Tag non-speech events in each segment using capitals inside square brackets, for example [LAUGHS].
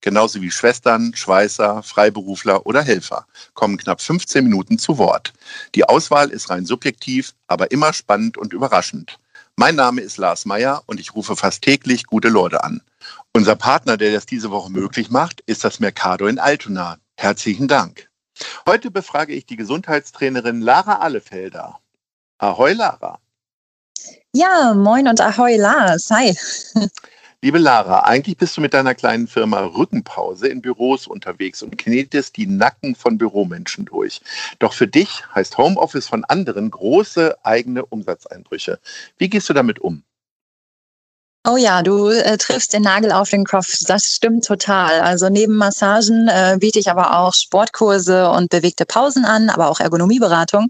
genauso wie Schwestern, Schweißer, Freiberufler oder Helfer, kommen knapp 15 Minuten zu Wort. Die Auswahl ist rein subjektiv, aber immer spannend und überraschend. Mein Name ist Lars Meyer und ich rufe fast täglich gute Leute an. Unser Partner, der das diese Woche möglich macht, ist das Mercado in Altona. Herzlichen Dank. Heute befrage ich die Gesundheitstrainerin Lara Allefelder. Ahoi, Lara. Ja, moin und ahoi, Lars. Hi. [LAUGHS] Liebe Lara, eigentlich bist du mit deiner kleinen Firma Rückenpause in Büros unterwegs und knetest die Nacken von Büromenschen durch. Doch für dich heißt Homeoffice von anderen große eigene Umsatzeinbrüche. Wie gehst du damit um? Oh ja, du äh, triffst den Nagel auf den Kopf. Das stimmt total. Also neben Massagen äh, biete ich aber auch Sportkurse und bewegte Pausen an, aber auch Ergonomieberatung.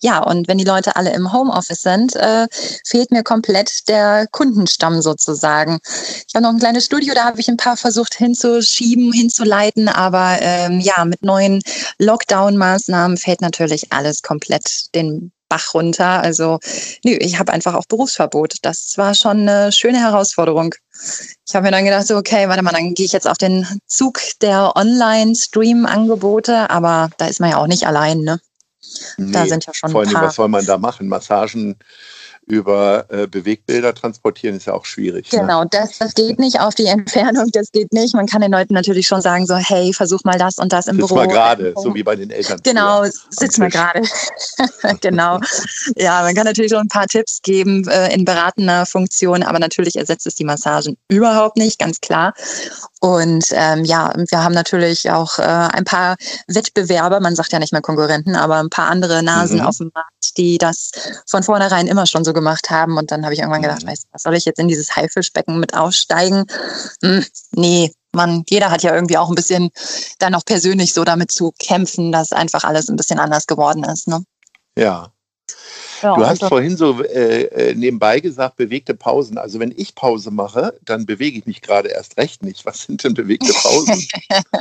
Ja, und wenn die Leute alle im Homeoffice sind, äh, fehlt mir komplett der Kundenstamm sozusagen. Ich habe noch ein kleines Studio, da habe ich ein paar versucht hinzuschieben, hinzuleiten, aber ähm, ja, mit neuen Lockdown-Maßnahmen fällt natürlich alles komplett den Bach runter. Also, nö, ich habe einfach auch Berufsverbot. Das war schon eine schöne Herausforderung. Ich habe mir dann gedacht, so, okay, warte mal, dann gehe ich jetzt auf den Zug der Online-Stream-Angebote, aber da ist man ja auch nicht allein, ne? Nee, da sind ja schon vor allem, was soll man da machen? Massagen über äh, Bewegbilder transportieren ist ja auch schwierig. Ne? Genau, ne? das, das geht nicht auf die Entfernung, das geht nicht. Man kann den Leuten natürlich schon sagen, so, hey, versuch mal das und das im sitz Büro. Sitz mal gerade, so wie bei den Eltern. Genau, sitz mal gerade. [LAUGHS] genau. Ja, man kann natürlich schon ein paar Tipps geben äh, in beratender Funktion, aber natürlich ersetzt es die Massagen überhaupt nicht, ganz klar. Und ähm, ja, wir haben natürlich auch äh, ein paar Wettbewerber, man sagt ja nicht mehr Konkurrenten, aber ein paar andere Nasen mhm. auf dem Markt, die das von vornherein immer schon so gemacht haben. Und dann habe ich irgendwann gedacht, mhm. weißt du, was soll ich jetzt in dieses Haifischbecken mit aussteigen? Hm, nee, man, jeder hat ja irgendwie auch ein bisschen dann auch persönlich so damit zu kämpfen, dass einfach alles ein bisschen anders geworden ist. Ne? Ja, ja, du hast vorhin so äh, äh, nebenbei gesagt, bewegte Pausen. Also wenn ich Pause mache, dann bewege ich mich gerade erst recht nicht. Was sind denn bewegte Pausen?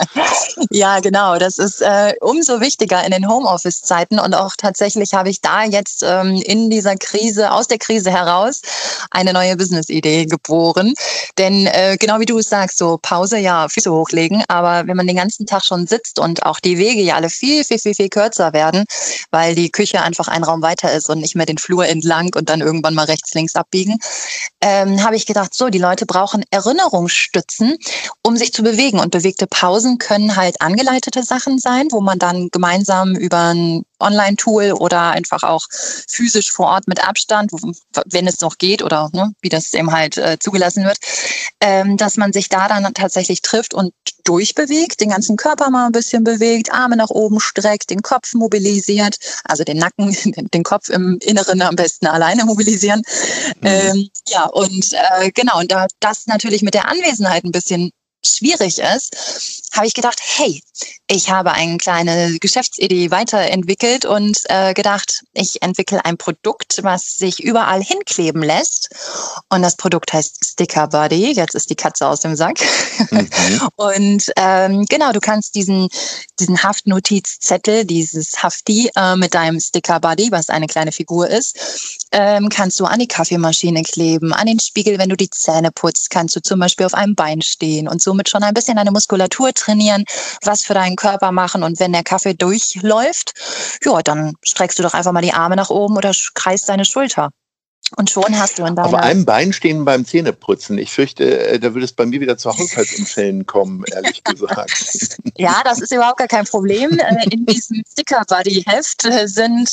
[LAUGHS] ja, genau. Das ist äh, umso wichtiger in den Homeoffice-Zeiten. Und auch tatsächlich habe ich da jetzt ähm, in dieser Krise, aus der Krise heraus, eine neue Business-Idee geboren. Denn äh, genau wie du es sagst, so Pause, ja, Füße hochlegen. Aber wenn man den ganzen Tag schon sitzt und auch die Wege ja alle viel, viel, viel, viel kürzer werden, weil die Küche einfach ein Raum weiter ist und nicht mehr den Flur entlang und dann irgendwann mal rechts, links abbiegen, ähm, habe ich gedacht, so, die Leute brauchen Erinnerungsstützen, um sich zu bewegen. Und bewegte Pausen können halt angeleitete Sachen sein, wo man dann gemeinsam über ein Online-Tool oder einfach auch physisch vor Ort mit Abstand, wenn es noch geht oder ne, wie das eben halt äh, zugelassen wird, ähm, dass man sich da dann tatsächlich trifft und durchbewegt, den ganzen Körper mal ein bisschen bewegt, Arme nach oben streckt, den Kopf mobilisiert, also den Nacken, [LAUGHS] den Kopf im Inneren am besten alleine mobilisieren. Mhm. Ähm, ja, und äh, genau, und da das natürlich mit der Anwesenheit ein bisschen schwierig ist, habe ich gedacht, hey, ich habe eine kleine Geschäftsidee weiterentwickelt und äh, gedacht, ich entwickle ein Produkt, was sich überall hinkleben lässt. Und das Produkt heißt Sticker Buddy. Jetzt ist die Katze aus dem Sack. Mhm. [LAUGHS] und ähm, genau, du kannst diesen, diesen Haftnotizzettel, dieses Hafti äh, mit deinem Sticker Buddy, was eine kleine Figur ist, ähm, kannst du an die Kaffeemaschine kleben, an den Spiegel, wenn du die Zähne putzt, kannst du zum Beispiel auf einem Bein stehen und somit schon ein bisschen deine Muskulatur trainieren, was für deinen Körper machen. Und wenn der Kaffee durchläuft, ja, dann streckst du doch einfach mal die Arme nach oben oder kreist deine Schulter. Und schon hast du in deiner... Auf einem Bein stehen beim Zähneputzen. Ich fürchte, äh, da würde es bei mir wieder zu Haushaltsunfällen kommen, ehrlich gesagt. [LAUGHS] ja, das ist überhaupt gar kein Problem. Äh, in diesem Sticker-Buddy-Heft äh, sind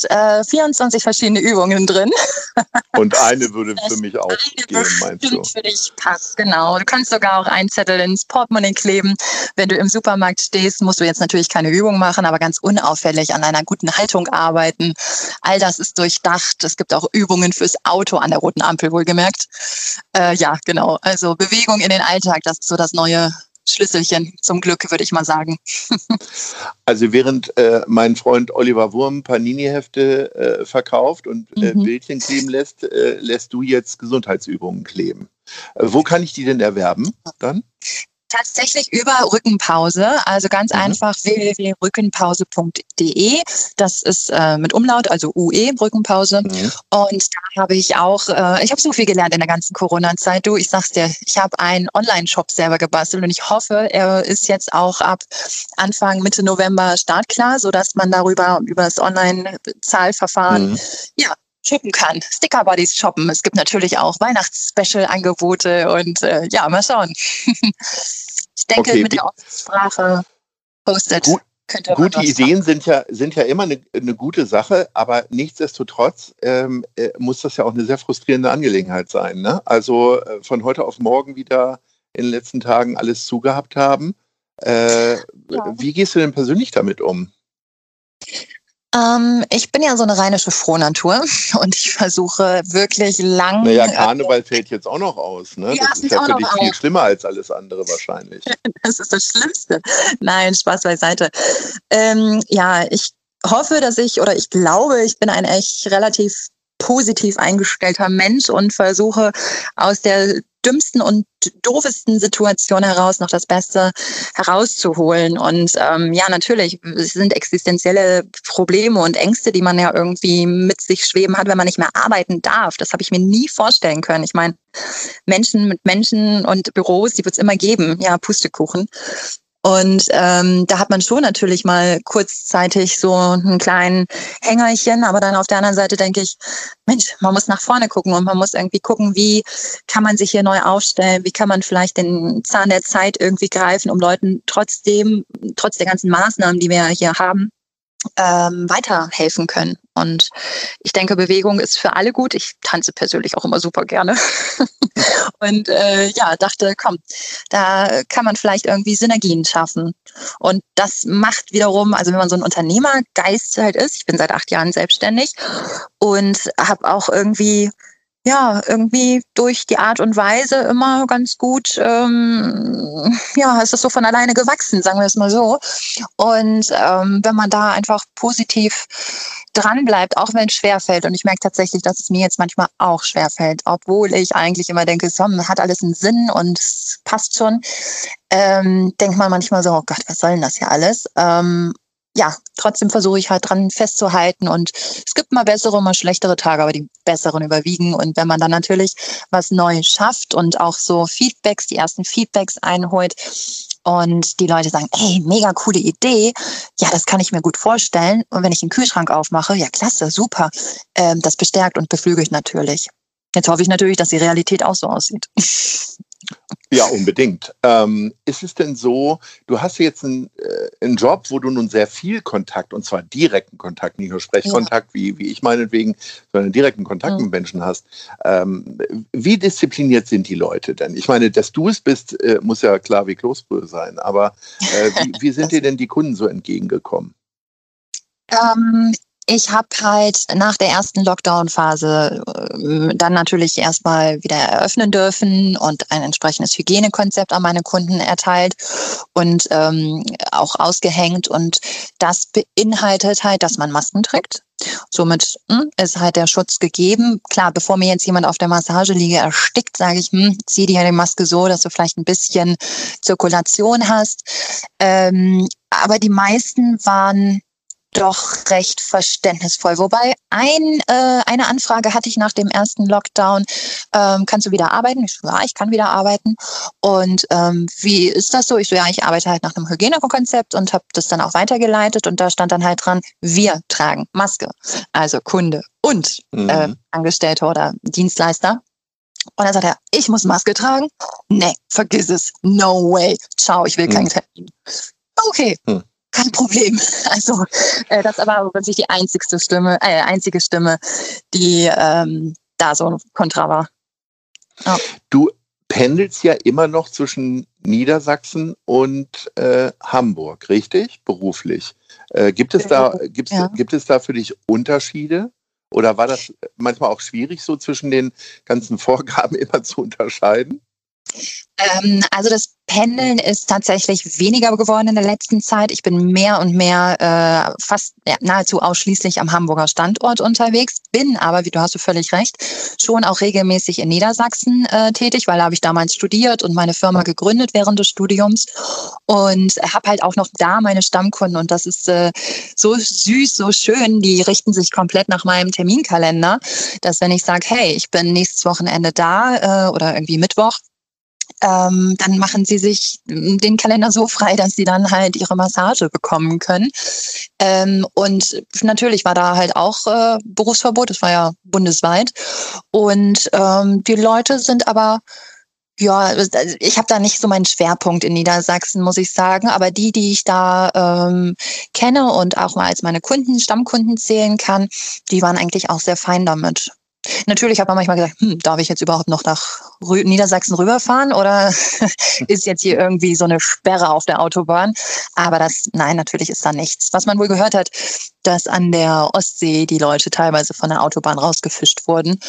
24 verschiedene Übungen drin. [LAUGHS] Und eine würde für mich auch gehen, meinst du? für dich passt, genau. Du kannst sogar auch einen Zettel ins Portemonnaie kleben. Wenn du im Supermarkt stehst, musst du jetzt natürlich keine Übung machen, aber ganz unauffällig an einer guten Haltung arbeiten. All das ist durchdacht. Es gibt auch Übungen fürs Auto Auto an der roten Ampel wohlgemerkt. Äh, ja, genau. Also Bewegung in den Alltag, das ist so das neue Schlüsselchen zum Glück, würde ich mal sagen. [LAUGHS] also während äh, mein Freund Oliver Wurm Panini-Hefte äh, verkauft und äh, mhm. Bildchen kleben lässt, äh, lässt du jetzt Gesundheitsübungen kleben. Äh, wo kann ich die denn erwerben dann? Tatsächlich über Rückenpause, also ganz mhm. einfach www.rückenpause.de. Das ist äh, mit Umlaut, also UE, Rückenpause. Mhm. Und da habe ich auch, äh, ich habe so viel gelernt in der ganzen Corona-Zeit. Du, ich sag's dir, ich habe einen Online-Shop selber gebastelt und ich hoffe, er ist jetzt auch ab Anfang, Mitte November startklar, sodass man darüber, über das Online-Zahlverfahren, mhm. ja, shoppen kann. Sticker Buddies shoppen. Es gibt natürlich auch Weihnachts-Special-Angebote und äh, ja, mal schauen. [LAUGHS] ich denke, okay. mit der Sprache postet. Gut. Gute Ideen sind ja, sind ja immer eine, eine gute Sache, aber nichtsdestotrotz ähm, äh, muss das ja auch eine sehr frustrierende Angelegenheit sein. Ne? Also äh, von heute auf morgen wieder in den letzten Tagen alles zugehabt haben. Äh, ja. Wie gehst du denn persönlich damit um? Ähm, ich bin ja so eine rheinische Frohnatur [LAUGHS] und ich versuche wirklich lang. Naja, Karneval äh, fällt jetzt auch noch aus. Ne? Ja, das ist ja für dich viel schlimmer als alles andere wahrscheinlich. [LAUGHS] das ist das Schlimmste. Nein, Spaß beiseite. Ähm, ja, ich hoffe, dass ich oder ich glaube, ich bin ein echt relativ positiv eingestellter Mensch und versuche aus der dümmsten und doofesten Situation heraus noch das Beste herauszuholen. Und ähm, ja, natürlich, es sind existenzielle Probleme und Ängste, die man ja irgendwie mit sich schweben hat, wenn man nicht mehr arbeiten darf. Das habe ich mir nie vorstellen können. Ich meine, Menschen mit Menschen und Büros, die wird es immer geben. Ja, Pustekuchen. Und ähm, da hat man schon natürlich mal kurzzeitig so einen kleinen Hängerchen, aber dann auf der anderen Seite denke ich, Mensch, man muss nach vorne gucken und man muss irgendwie gucken, wie kann man sich hier neu aufstellen, wie kann man vielleicht den Zahn der Zeit irgendwie greifen, um Leuten trotzdem, trotz der ganzen Maßnahmen, die wir hier haben, ähm, weiterhelfen können. Und ich denke, Bewegung ist für alle gut. Ich tanze persönlich auch immer super gerne. [LAUGHS] und äh, ja, dachte, komm, da kann man vielleicht irgendwie Synergien schaffen. Und das macht wiederum, also wenn man so ein Unternehmergeist halt ist, ich bin seit acht Jahren selbstständig und habe auch irgendwie ja, irgendwie durch die Art und Weise immer ganz gut, ähm, ja, ist es so von alleine gewachsen, sagen wir es mal so. Und ähm, wenn man da einfach positiv dran bleibt, auch wenn es schwerfällt, und ich merke tatsächlich, dass es mir jetzt manchmal auch schwerfällt, obwohl ich eigentlich immer denke, so, hat alles einen Sinn und es passt schon, ähm, denkt man manchmal so, oh Gott, was soll denn das hier alles? Ähm, ja, trotzdem versuche ich halt dran festzuhalten. Und es gibt mal bessere, mal schlechtere Tage, aber die besseren überwiegen. Und wenn man dann natürlich was Neues schafft und auch so Feedbacks, die ersten Feedbacks einholt und die Leute sagen, ey, mega coole Idee, ja, das kann ich mir gut vorstellen. Und wenn ich den Kühlschrank aufmache, ja, klasse, super, ähm, das bestärkt und beflügelt natürlich. Jetzt hoffe ich natürlich, dass die Realität auch so aussieht. [LAUGHS] Ja, unbedingt. Ähm, ist es denn so, du hast jetzt einen, äh, einen, Job, wo du nun sehr viel Kontakt, und zwar direkten Kontakt, nicht nur Sprechkontakt, ja. wie, wie ich meinetwegen, sondern direkten Kontakt ja. mit Menschen hast. Ähm, wie diszipliniert sind die Leute denn? Ich meine, dass du es bist, äh, muss ja klar wie Kloßbrühe sein, aber äh, wie, wie [LAUGHS] sind dir denn die Kunden so entgegengekommen? Ähm, ich habe halt nach der ersten Lockdown-Phase äh, dann natürlich erstmal wieder eröffnen dürfen und ein entsprechendes Hygienekonzept an meine Kunden erteilt und ähm, auch ausgehängt. Und das beinhaltet halt, dass man Masken trägt. Somit hm, ist halt der Schutz gegeben. Klar, bevor mir jetzt jemand auf der Massageliege erstickt, sage ich, hm, zieh dir die Maske so, dass du vielleicht ein bisschen Zirkulation hast. Ähm, aber die meisten waren doch recht verständnisvoll. Wobei ein, äh, eine Anfrage hatte ich nach dem ersten Lockdown, ähm, kannst du wieder arbeiten? Ich so, ja, ich kann wieder arbeiten. Und ähm, wie ist das so? Ich so, ja, ich arbeite halt nach einem Hygienekonzept und habe das dann auch weitergeleitet und da stand dann halt dran, wir tragen Maske. Also Kunde und mhm. äh, Angestellter oder Dienstleister. Und dann sagt er, ich muss Maske tragen? Nee, vergiss es. No way. Ciao, ich will keinen mhm. Termin. Okay. Mhm kein Problem. [LAUGHS] Also äh, das aber wirklich die einzigste Stimme, äh, einzige Stimme, die ähm, da so kontra war. Ja. Du pendelst ja immer noch zwischen Niedersachsen und äh, Hamburg, richtig? Beruflich. Äh, gibt es da gibt's, ja. gibt es da für dich Unterschiede? Oder war das manchmal auch schwierig, so zwischen den ganzen [LAUGHS] Vorgaben immer zu unterscheiden? Ähm, also das Pendeln ist tatsächlich weniger geworden in der letzten Zeit. Ich bin mehr und mehr äh, fast ja, nahezu ausschließlich am Hamburger Standort unterwegs, bin aber, wie du hast du völlig recht, schon auch regelmäßig in Niedersachsen äh, tätig, weil da habe ich damals studiert und meine Firma gegründet während des Studiums und habe halt auch noch da meine Stammkunden und das ist äh, so süß, so schön. Die richten sich komplett nach meinem Terminkalender, dass wenn ich sage, hey, ich bin nächstes Wochenende da äh, oder irgendwie Mittwoch, ähm, dann machen sie sich den Kalender so frei, dass sie dann halt ihre Massage bekommen können. Ähm, und natürlich war da halt auch äh, Berufsverbot, das war ja bundesweit. Und ähm, die Leute sind aber ja, ich habe da nicht so meinen Schwerpunkt in Niedersachsen, muss ich sagen. Aber die, die ich da ähm, kenne und auch mal als meine Kunden, Stammkunden zählen kann, die waren eigentlich auch sehr fein damit. Natürlich hat man manchmal gesagt, hm, darf ich jetzt überhaupt noch nach Rü Niedersachsen rüberfahren oder [LAUGHS] ist jetzt hier irgendwie so eine Sperre auf der Autobahn? Aber das, nein, natürlich ist da nichts. Was man wohl gehört hat, dass an der Ostsee die Leute teilweise von der Autobahn rausgefischt wurden.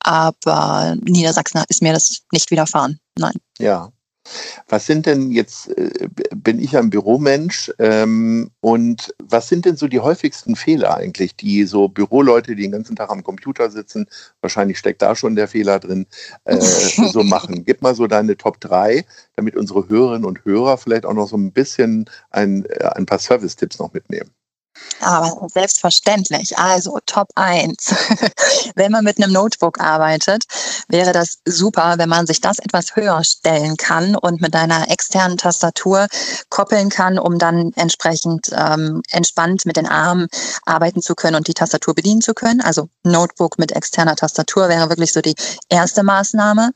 Aber Niedersachsen ist mir das nicht widerfahren. Nein. Ja, was sind denn jetzt, äh, bin ich ein Büromensch ähm, und was sind denn so die häufigsten Fehler eigentlich, die so Büroleute, die den ganzen Tag am Computer sitzen, wahrscheinlich steckt da schon der Fehler drin, äh, [LAUGHS] so machen? Gib mal so deine Top 3, damit unsere Hörerinnen und Hörer vielleicht auch noch so ein bisschen ein, äh, ein paar Service-Tipps noch mitnehmen. Aber selbstverständlich. Also Top 1. [LAUGHS] wenn man mit einem Notebook arbeitet, wäre das super, wenn man sich das etwas höher stellen kann und mit einer externen Tastatur koppeln kann, um dann entsprechend ähm, entspannt mit den Armen arbeiten zu können und die Tastatur bedienen zu können. Also Notebook mit externer Tastatur wäre wirklich so die erste Maßnahme.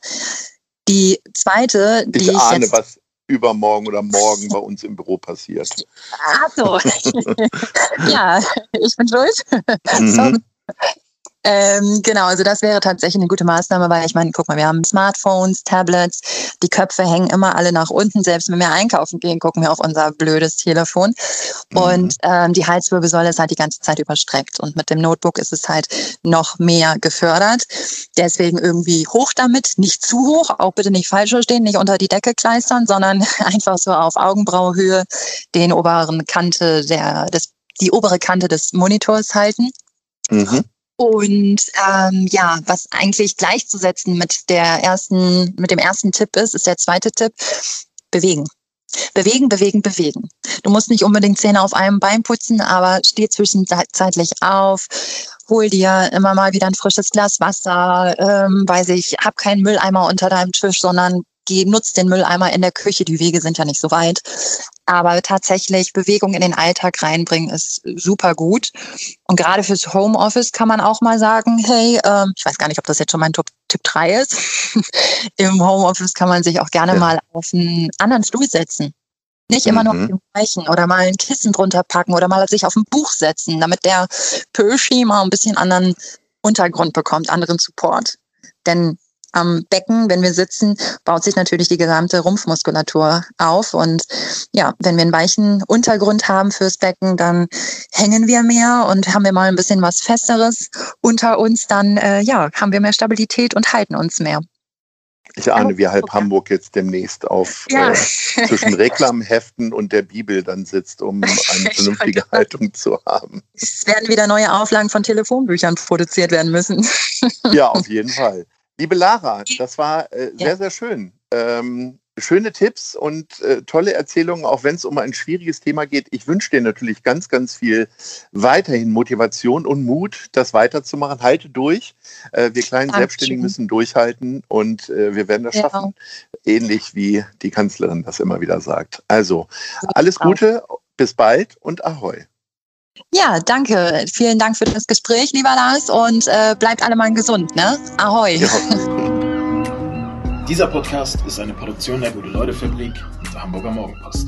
Die zweite, die ich, ich ahne, was übermorgen oder morgen bei uns im Büro passiert. Ach so. [LAUGHS] ja, ich bin schuld. Mhm. Ähm, genau, also das wäre tatsächlich eine gute Maßnahme, weil ich meine, guck mal, wir haben Smartphones, Tablets, die Köpfe hängen immer alle nach unten. Selbst wenn wir einkaufen gehen, gucken wir auf unser blödes Telefon. Mhm. Und ähm, die Halswirbelsäule ist halt die ganze Zeit überstreckt. Und mit dem Notebook ist es halt noch mehr gefördert. Deswegen irgendwie hoch damit, nicht zu hoch, auch bitte nicht falsch verstehen, nicht unter die Decke kleistern, sondern [LAUGHS] einfach so auf Augenbrauhöhe den oberen Kante der, des, die obere Kante des Monitors halten. Mhm. Und ähm, ja, was eigentlich gleichzusetzen mit der ersten, mit dem ersten Tipp ist, ist der zweite Tipp: Bewegen. Bewegen, bewegen, bewegen. Du musst nicht unbedingt Zähne auf einem Bein putzen, aber steh zwischenzeitlich auf, hol dir immer mal wieder ein frisches Glas Wasser, ähm, weiß ich, hab keinen Mülleimer unter deinem Tisch, sondern geh, nutz den Mülleimer in der Küche. Die Wege sind ja nicht so weit. Aber tatsächlich Bewegung in den Alltag reinbringen ist super gut. Und gerade fürs Homeoffice kann man auch mal sagen, hey, ähm, ich weiß gar nicht, ob das jetzt schon mein Top Tipp 3 ist. [LAUGHS] Im Homeoffice kann man sich auch gerne ja. mal auf einen anderen Stuhl setzen. Nicht immer mhm. nur auf dem gleichen oder mal ein Kissen drunter packen oder mal sich auf ein Buch setzen, damit der Pöschi mal ein bisschen anderen Untergrund bekommt, anderen Support. Denn am Becken, wenn wir sitzen, baut sich natürlich die gesamte Rumpfmuskulatur auf. Und ja, wenn wir einen weichen Untergrund haben fürs Becken, dann hängen wir mehr und haben wir mal ein bisschen was Festeres unter uns, dann äh, ja, haben wir mehr Stabilität und halten uns mehr. Ich ahne, wie halb Hamburg jetzt demnächst auf ja. äh, zwischen Reklamheften und der Bibel dann sitzt, um [LAUGHS] eine vernünftige Haltung zu haben. Es werden wieder neue Auflagen von Telefonbüchern produziert werden müssen. Ja, auf jeden Fall. Liebe Lara, das war äh, sehr, ja. sehr schön. Ähm, schöne Tipps und äh, tolle Erzählungen, auch wenn es um ein schwieriges Thema geht. Ich wünsche dir natürlich ganz, ganz viel weiterhin Motivation und Mut, das weiterzumachen. Halte durch. Äh, wir kleinen Dankeschön. Selbstständigen müssen durchhalten und äh, wir werden das ja. schaffen. Ähnlich wie die Kanzlerin das immer wieder sagt. Also, alles Gute, bis bald und Ahoi. Ja, danke. Vielen Dank für das Gespräch, lieber Lars, und äh, bleibt alle mal gesund, ne? Ahoi. Ja. [LAUGHS] Dieser Podcast ist eine Produktion der Gute-Leute-Fabrik und der Hamburger Morgenpost.